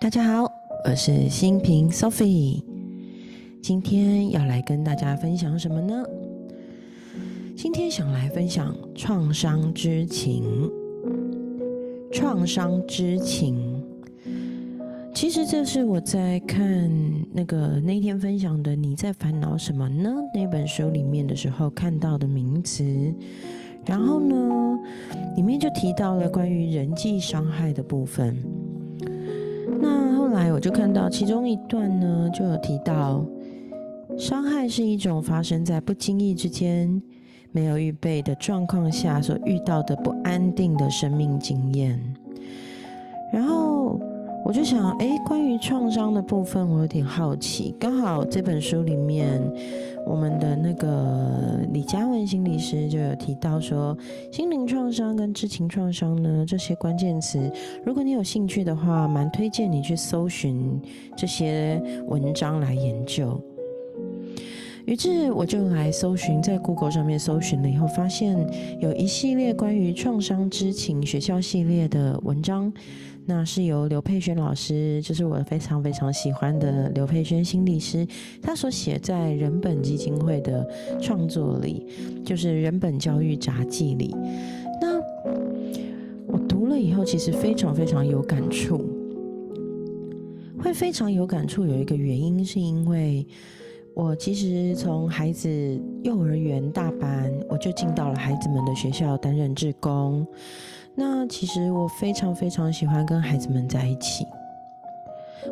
大家好，我是新平 Sophie，今天要来跟大家分享什么呢？今天想来分享创伤之情。创伤之情，其实这是我在看那个那天分享的《你在烦恼什么呢》那本书里面的时候看到的名词。然后呢，里面就提到了关于人际伤害的部分。我就看到其中一段呢，就有提到，伤害是一种发生在不经意之间、没有预备的状况下所遇到的不安定的生命经验。然后我就想，哎，关于创伤的部分，我有点好奇。刚好这本书里面。我们的那个李嘉文心理师就有提到说，心灵创伤跟知情创伤呢这些关键词，如果你有兴趣的话，蛮推荐你去搜寻这些文章来研究。于是我就来搜寻，在 Google 上面搜寻了以后，发现有一系列关于创伤知情学校系列的文章。那是由刘佩轩老师，就是我非常非常喜欢的刘佩轩心理师，他所写在人本基金会的创作里，就是人本教育札记里。那我读了以后，其实非常非常有感触。会非常有感触，有一个原因是因为我其实从孩子幼儿园大班，我就进到了孩子们的学校担任志工。那其实我非常非常喜欢跟孩子们在一起，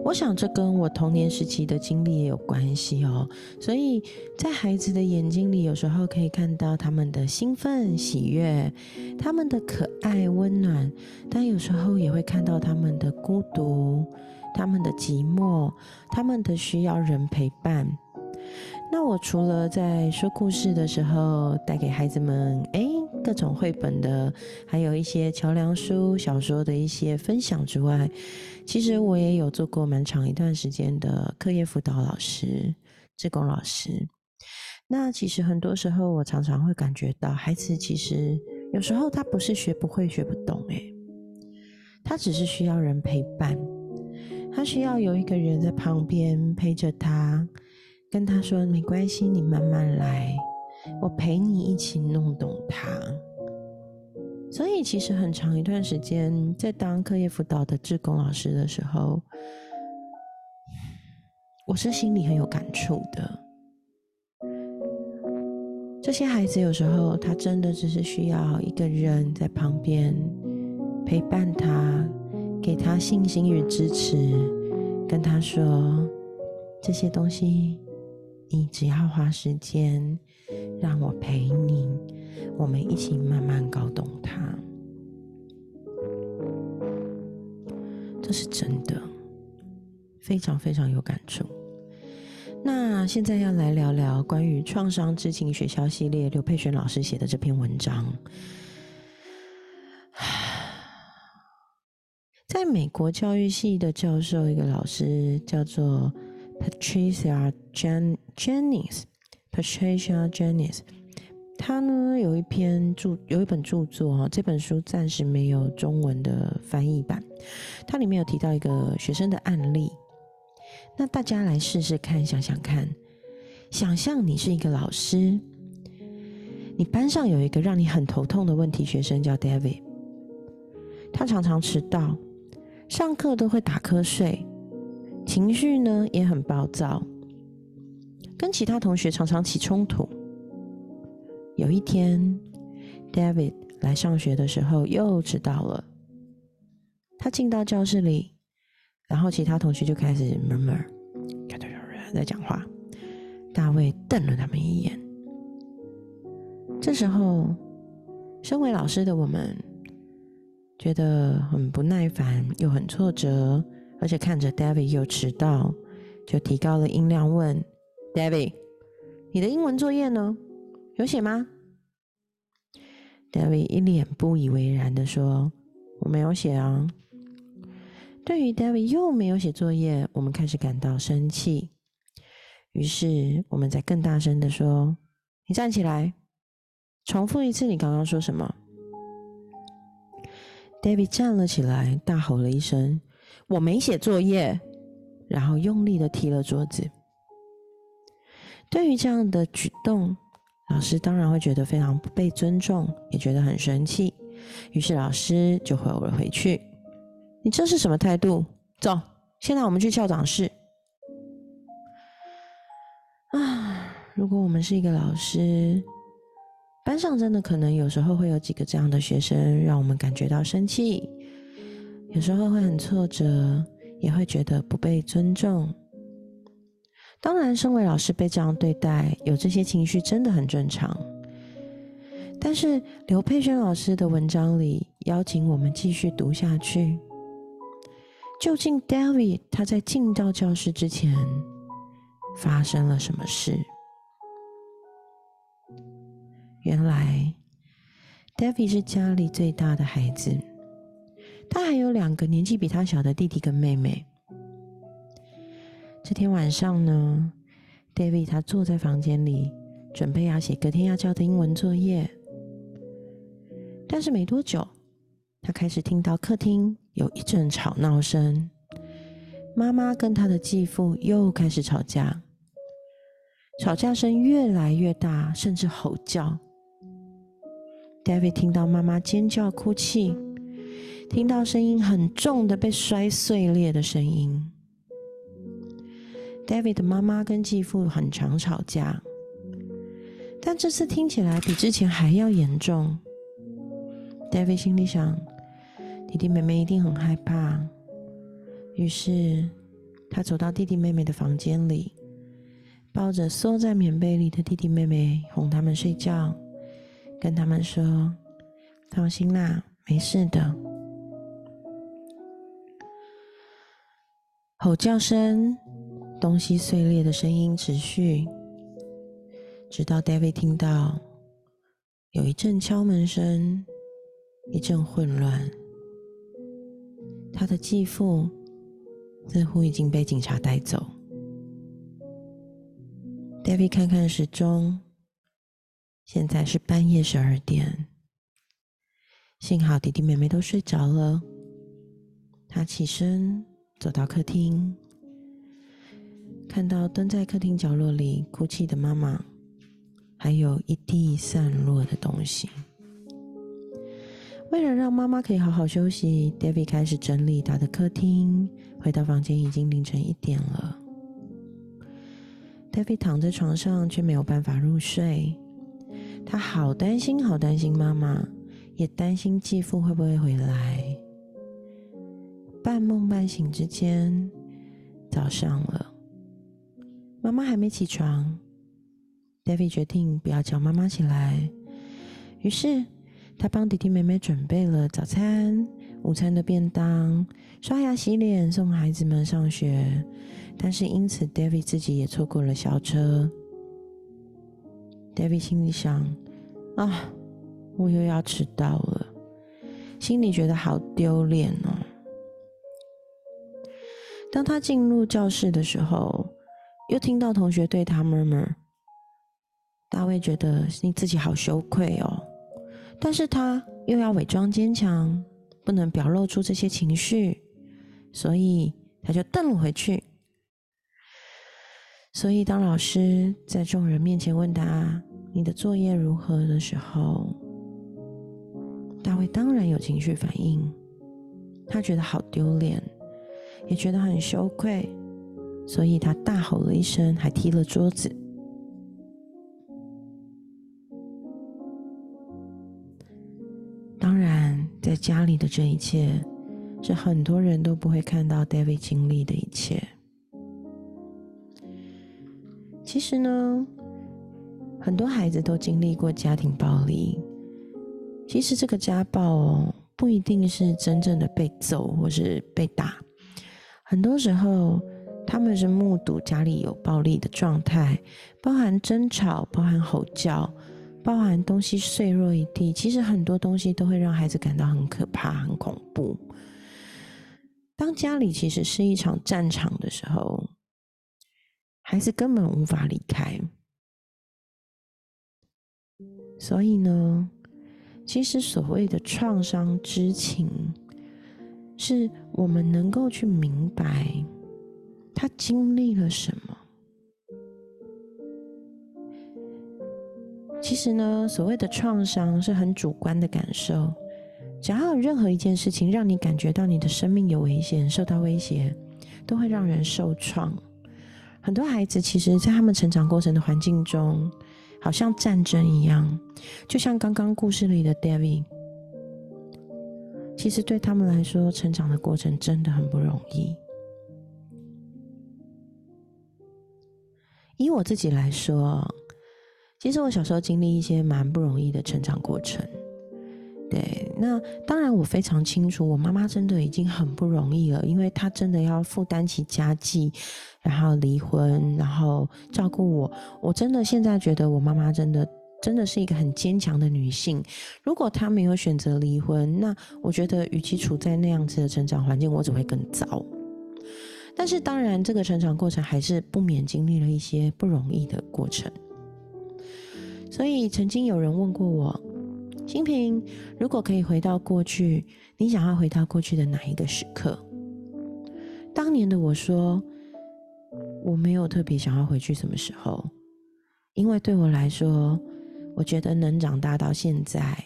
我想这跟我童年时期的经历也有关系哦。所以在孩子的眼睛里，有时候可以看到他们的兴奋、喜悦，他们的可爱、温暖，但有时候也会看到他们的孤独、他们的寂寞、他们的需要人陪伴。那我除了在说故事的时候带给孩子们，哎。各种绘本的，还有一些桥梁书、小说的一些分享之外，其实我也有做过蛮长一段时间的课业辅导老师、志工老师。那其实很多时候，我常常会感觉到，孩子其实有时候他不是学不会、学不懂，诶，他只是需要人陪伴，他需要有一个人在旁边陪着他，跟他说：“没关系，你慢慢来。”我陪你一起弄懂它，所以其实很长一段时间，在当课业辅导的志工老师的时候，我是心里很有感触的。这些孩子有时候他真的只是需要一个人在旁边陪伴他，给他信心与支持，跟他说这些东西，你只要花时间。让我陪你，我们一起慢慢搞懂它。这是真的，非常非常有感触。那现在要来聊聊关于创伤知情学校系列刘佩璇老师写的这篇文章。在美国教育系的教授，一个老师叫做 Patricia Jennings。Patricia Jennings，他呢有一篇著有一本著作啊，这本书暂时没有中文的翻译版。它里面有提到一个学生的案例，那大家来试试看，想想看，想象你是一个老师，你班上有一个让你很头痛的问题学生叫 David，他常常迟到，上课都会打瞌睡，情绪呢也很暴躁。跟其他同学常常起冲突。有一天，David 来上学的时候又迟到了。他进到教室里，然后其他同学就开始 murmur，在讲话。大卫瞪了他们一眼。这时候，身为老师的我们觉得很不耐烦，又很挫折，而且看着 David 又迟到，就提高了音量问。David，你的英文作业呢？有写吗？David 一脸不以为然的说：“我没有写啊。”对于 David 又没有写作业，我们开始感到生气。于是我们在更大声的说：“你站起来，重复一次你刚刚说什么。”David 站了起来，大吼了一声：“我没写作业，然后用力的踢了桌子。对于这样的举动，老师当然会觉得非常不被尊重，也觉得很生气。于是老师就回了回去：“你这是什么态度？走，现在我们去校长室。”啊，如果我们是一个老师，班上真的可能有时候会有几个这样的学生，让我们感觉到生气，有时候会很挫折，也会觉得不被尊重。当然，身为老师被这样对待，有这些情绪真的很正常。但是刘佩轩老师的文章里邀请我们继续读下去。究竟 David 他在进到教室之前发生了什么事？原来 David 是家里最大的孩子，他还有两个年纪比他小的弟弟跟妹妹。这天晚上呢，David 他坐在房间里，准备要写隔天要交的英文作业。但是没多久，他开始听到客厅有一阵吵闹声，妈妈跟他的继父又开始吵架，吵架声越来越大，甚至吼叫。David 听到妈妈尖叫哭泣，听到声音很重的被摔碎裂的声音。David 的妈妈跟继父很常吵架，但这次听起来比之前还要严重。David 心里想，弟弟妹妹一定很害怕，于是他走到弟弟妹妹的房间里，抱着缩在棉被里的弟弟妹妹，哄他们睡觉，跟他们说：“放心啦，没事的。”吼叫声。东西碎裂的声音持续，直到 David 听到有一阵敲门声，一阵混乱。他的继父似乎已经被警察带走。David 看看时钟，现在是半夜十二点。幸好弟弟妹妹都睡着了。他起身走到客厅。看到蹲在客厅角落里哭泣的妈妈，还有一地散落的东西。为了让妈妈可以好好休息，David 开始整理他的客厅。回到房间已经凌晨一点了。David 躺在床上却没有办法入睡，他好担心，好担心妈妈，也担心继父会不会回来。半梦半醒之间，早上了。妈妈还没起床，David 决定不要叫妈妈起来。于是他帮弟弟妹妹准备了早餐、午餐的便当，刷牙洗脸，送孩子们上学。但是因此，David 自己也错过了校车。David 心里想：啊，我又要迟到了，心里觉得好丢脸哦。当他进入教室的时候，又听到同学对他默默大卫觉得你自己好羞愧哦，但是他又要伪装坚强，不能表露出这些情绪，所以他就瞪了回去。所以当老师在众人面前问他你的作业如何的时候，大卫当然有情绪反应，他觉得好丢脸，也觉得很羞愧。所以他大吼了一声，还踢了桌子。当然，在家里的这一切，是很多人都不会看到 David 经历的一切。其实呢，很多孩子都经历过家庭暴力。其实这个家暴哦不一定是真正的被揍或是被打，很多时候。他们是目睹家里有暴力的状态，包含争吵，包含吼叫，包含东西碎落一地。其实很多东西都会让孩子感到很可怕、很恐怖。当家里其实是一场战场的时候，孩子根本无法离开。所以呢，其实所谓的创伤知情。是我们能够去明白他经历了什么。其实呢，所谓的创伤是很主观的感受。只要有任何一件事情让你感觉到你的生命有危险、受到威胁，都会让人受创。很多孩子其实，在他们成长过程的环境中，好像战争一样，就像刚刚故事里的 David。其实对他们来说，成长的过程真的很不容易。以我自己来说。其实我小时候经历一些蛮不容易的成长过程，对，那当然我非常清楚，我妈妈真的已经很不容易了，因为她真的要负担起家计，然后离婚，然后照顾我。我真的现在觉得我妈妈真的真的是一个很坚强的女性。如果她没有选择离婚，那我觉得与其处在那样子的成长环境，我只会更糟。但是当然，这个成长过程还是不免经历了一些不容易的过程。所以，曾经有人问过我：“新平，如果可以回到过去，你想要回到过去的哪一个时刻？”当年的我说：“我没有特别想要回去什么时候，因为对我来说，我觉得能长大到现在，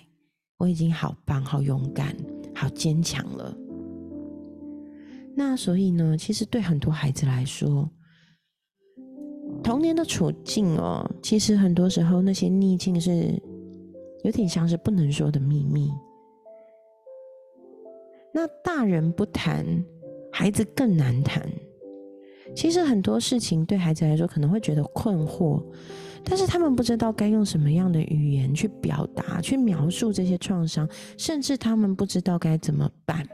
我已经好棒、好勇敢、好坚强了。”那所以呢，其实对很多孩子来说，童年的处境哦，其实很多时候那些逆境是有点像是不能说的秘密。那大人不谈，孩子更难谈。其实很多事情对孩子来说可能会觉得困惑，但是他们不知道该用什么样的语言去表达、去描述这些创伤，甚至他们不知道该怎么办。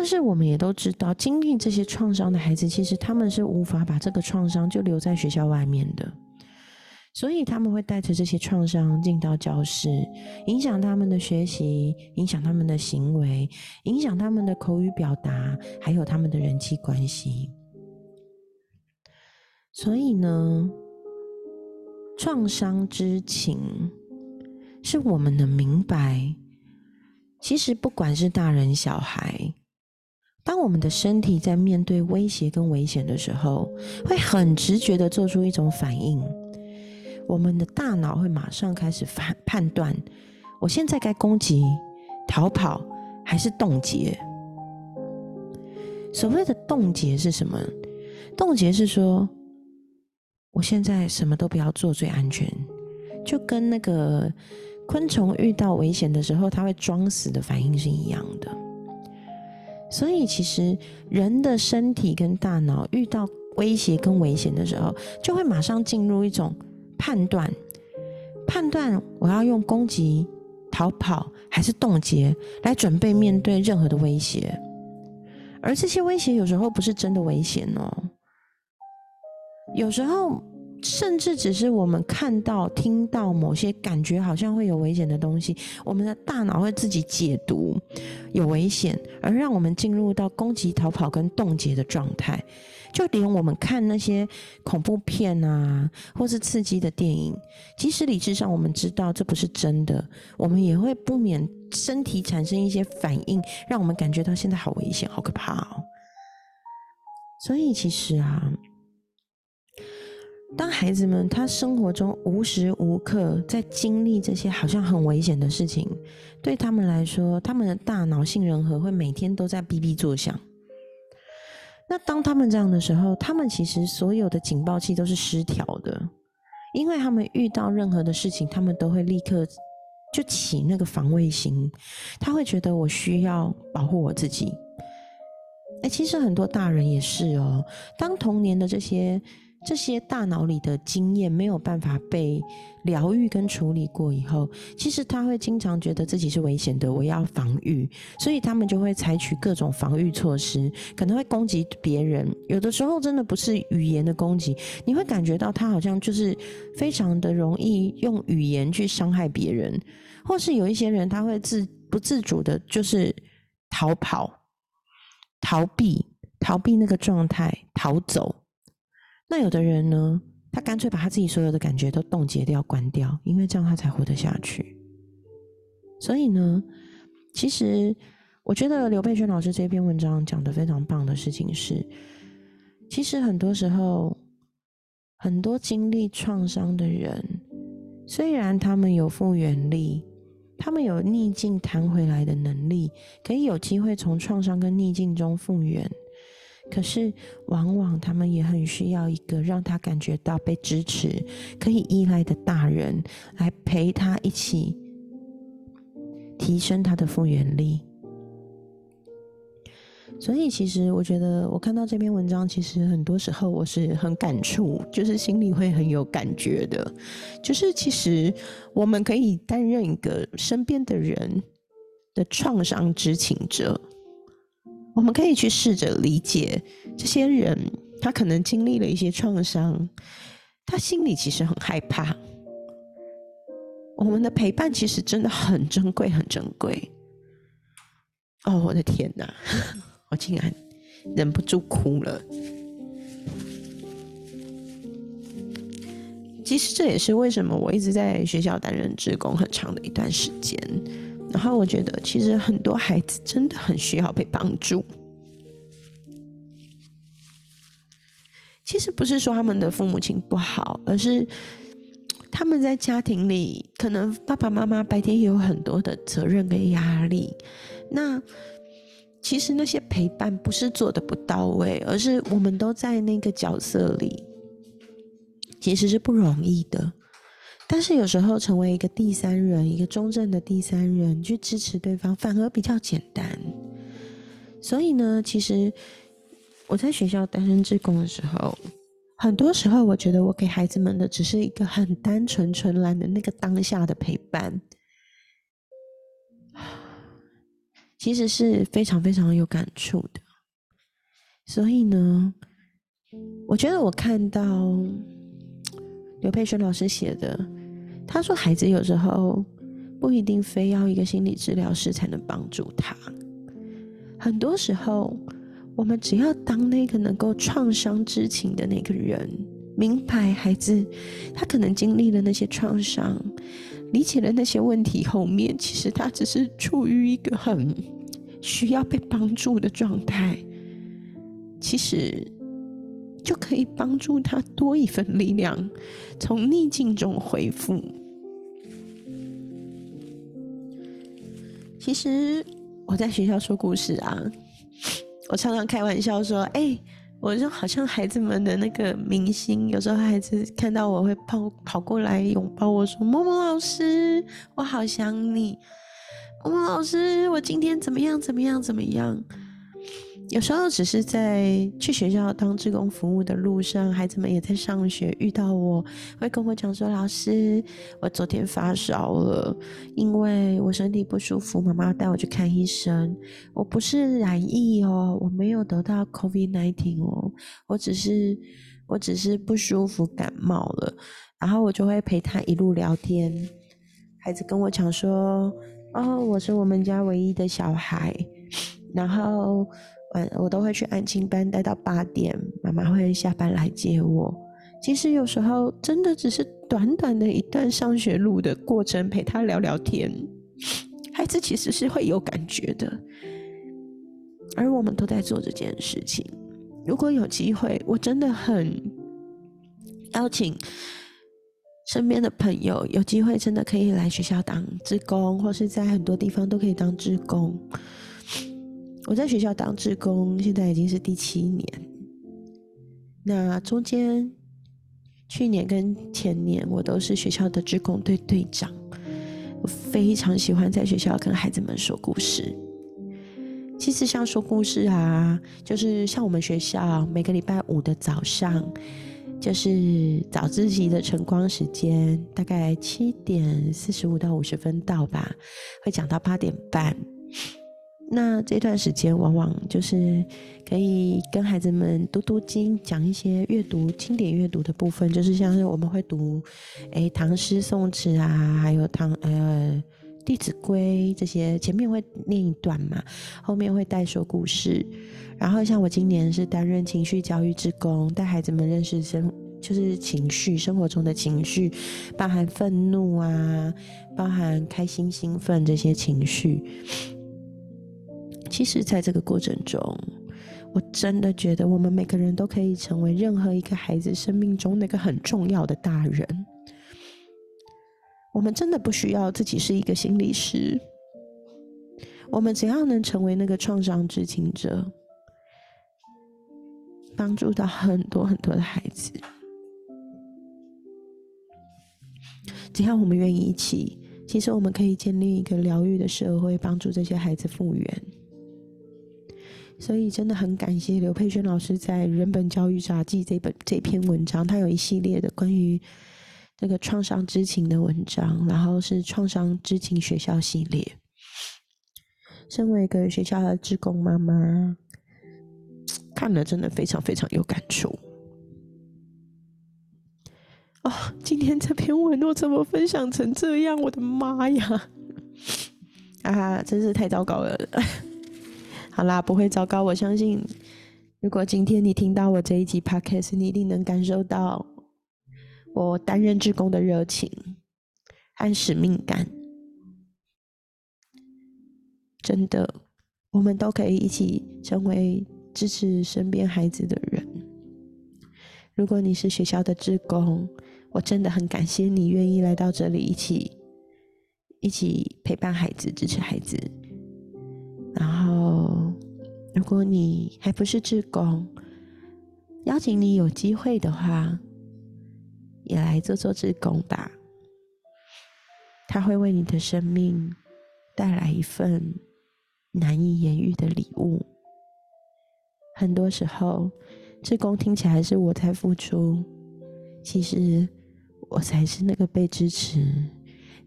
但是我们也都知道，经历这些创伤的孩子，其实他们是无法把这个创伤就留在学校外面的，所以他们会带着这些创伤进到教室，影响他们的学习，影响他们的行为，影响他们的口语表达，还有他们的人际关系。所以呢，创伤之情是我们能明白，其实不管是大人小孩。当我们的身体在面对威胁跟危险的时候，会很直觉的做出一种反应。我们的大脑会马上开始判判断：我现在该攻击、逃跑还是冻结？所谓的冻结是什么？冻结是说，我现在什么都不要做最安全，就跟那个昆虫遇到危险的时候，它会装死的反应是一样的。所以，其实人的身体跟大脑遇到威胁跟危险的时候，就会马上进入一种判断：判断我要用攻击、逃跑还是冻结来准备面对任何的威胁。而这些威胁有时候不是真的危险哦，有时候。甚至只是我们看到、听到某些感觉好像会有危险的东西，我们的大脑会自己解读有危险，而让我们进入到攻击、逃跑跟冻结的状态。就连我们看那些恐怖片啊，或是刺激的电影，即使理智上我们知道这不是真的，我们也会不免身体产生一些反应，让我们感觉到现在好危险、好可怕哦。所以其实啊。当孩子们他生活中无时无刻在经历这些好像很危险的事情，对他们来说，他们的大脑杏仁核会每天都在哔哔作响。那当他们这样的时候，他们其实所有的警报器都是失调的，因为他们遇到任何的事情，他们都会立刻就起那个防卫心，他会觉得我需要保护我自己。哎，其实很多大人也是哦，当童年的这些。这些大脑里的经验没有办法被疗愈跟处理过以后，其实他会经常觉得自己是危险的，我要防御，所以他们就会采取各种防御措施，可能会攻击别人。有的时候真的不是语言的攻击，你会感觉到他好像就是非常的容易用语言去伤害别人，或是有一些人他会自不自主的，就是逃跑、逃避、逃避那个状态、逃走。那有的人呢，他干脆把他自己所有的感觉都冻结掉、关掉，因为这样他才活得下去。所以呢，其实我觉得刘佩轩老师这篇文章讲的非常棒的事情是，其实很多时候，很多经历创伤的人，虽然他们有复原力，他们有逆境弹回来的能力，可以有机会从创伤跟逆境中复原。可是，往往他们也很需要一个让他感觉到被支持、可以依赖的大人，来陪他一起提升他的复原力。所以，其实我觉得，我看到这篇文章，其实很多时候我是很感触，就是心里会很有感觉的。就是其实我们可以担任一个身边的人的创伤知情者。我们可以去试着理解这些人，他可能经历了一些创伤，他心里其实很害怕。我们的陪伴其实真的很珍贵，很珍贵。哦，我的天哪，我竟然忍不住哭了。其实这也是为什么我一直在学校担任职工很长的一段时间。然后我觉得，其实很多孩子真的很需要被帮助。其实不是说他们的父母亲不好，而是他们在家庭里，可能爸爸妈妈白天也有很多的责任跟压力。那其实那些陪伴不是做的不到位，而是我们都在那个角色里，其实是不容易的。但是有时候成为一个第三人，一个中正的第三人去支持对方，反而比较简单。所以呢，其实我在学校担任志工的时候，很多时候我觉得我给孩子们的只是一个很单纯、纯然的那个当下的陪伴，其实是非常非常有感触的。所以呢，我觉得我看到刘佩轩老师写的。他说：“孩子有时候不一定非要一个心理治疗师才能帮助他。很多时候，我们只要当那个能够创伤知情的那个人，明白孩子他可能经历了那些创伤，理解了那些问题后面，其实他只是处于一个很需要被帮助的状态。其实。”就可以帮助他多一份力量，从逆境中恢复。其实我在学校说故事啊，我常常开玩笑说：“哎，我就好像孩子们的那个明星，有时候孩子看到我会跑跑过来拥抱我说：‘某某老师，我好想你。’某某老师，我今天怎么样？怎么样？怎么样？”有时候只是在去学校当志工服务的路上，孩子们也在上学，遇到我会跟我讲说：“老师，我昨天发烧了，因为我身体不舒服，妈妈带我去看医生。我不是染疫哦，我没有得到 COVID-19 哦，我只是我只是不舒服感冒了。然后我就会陪他一路聊天。孩子跟我讲说：哦，我是我们家唯一的小孩，然后。晚我都会去安亲班待到八点，妈妈会下班来接我。其实有时候真的只是短短的一段上学路的过程，陪他聊聊天，孩子其实是会有感觉的。而我们都在做这件事情。如果有机会，我真的很邀请身边的朋友，有机会真的可以来学校当志工，或是在很多地方都可以当志工。我在学校当志工，现在已经是第七年。那中间去年跟前年，我都是学校的志工队队长。我非常喜欢在学校跟孩子们说故事。其实像说故事啊，就是像我们学校每个礼拜五的早上，就是早自习的晨光时间，大概七点四十五到五十分到吧，会讲到八点半。那这段时间往往就是可以跟孩子们读读经，讲一些阅读经典阅读的部分，就是像是我们会读，诶唐诗宋词啊，还有唐呃《弟子规》这些，前面会念一段嘛，后面会带说故事。然后像我今年是担任情绪教育之工，带孩子们认识生，就是情绪生活中的情绪，包含愤怒啊，包含开心兴奋这些情绪。其实，在这个过程中，我真的觉得我们每个人都可以成为任何一个孩子生命中那个很重要的大人。我们真的不需要自己是一个心理师，我们只要能成为那个创伤知情者，帮助到很多很多的孩子。只要我们愿意一起，其实我们可以建立一个疗愈的社会，帮助这些孩子复原。所以真的很感谢刘佩轩老师在《人本教育杂记》这本这篇文章，他有一系列的关于。这个创伤知情的文章，然后是创伤知情学校系列。身为一个学校的职工妈妈，看了真的非常非常有感触。哦，今天这篇文我怎么分享成这样？我的妈呀！啊，真是太糟糕了。好啦，不会糟糕。我相信，如果今天你听到我这一集 podcast，你一定能感受到。我担任职工的热情和使命感，真的，我们都可以一起成为支持身边孩子的人。如果你是学校的职工，我真的很感谢你愿意来到这里，一起一起陪伴孩子，支持孩子。然后，如果你还不是志工，邀请你有机会的话。也来做做志工吧，他会为你的生命带来一份难以言喻的礼物。很多时候，志工听起来是我在付出，其实我才是那个被支持，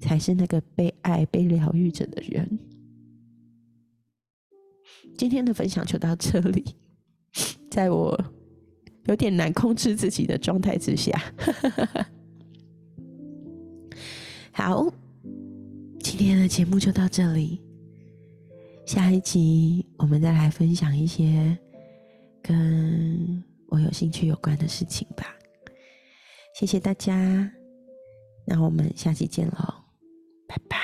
才是那个被爱、被疗愈着的人。今天的分享就到这里，在我。有点难控制自己的状态之下，好，今天的节目就到这里。下一集我们再来分享一些跟我有兴趣有关的事情吧。谢谢大家，那我们下期见喽，拜拜。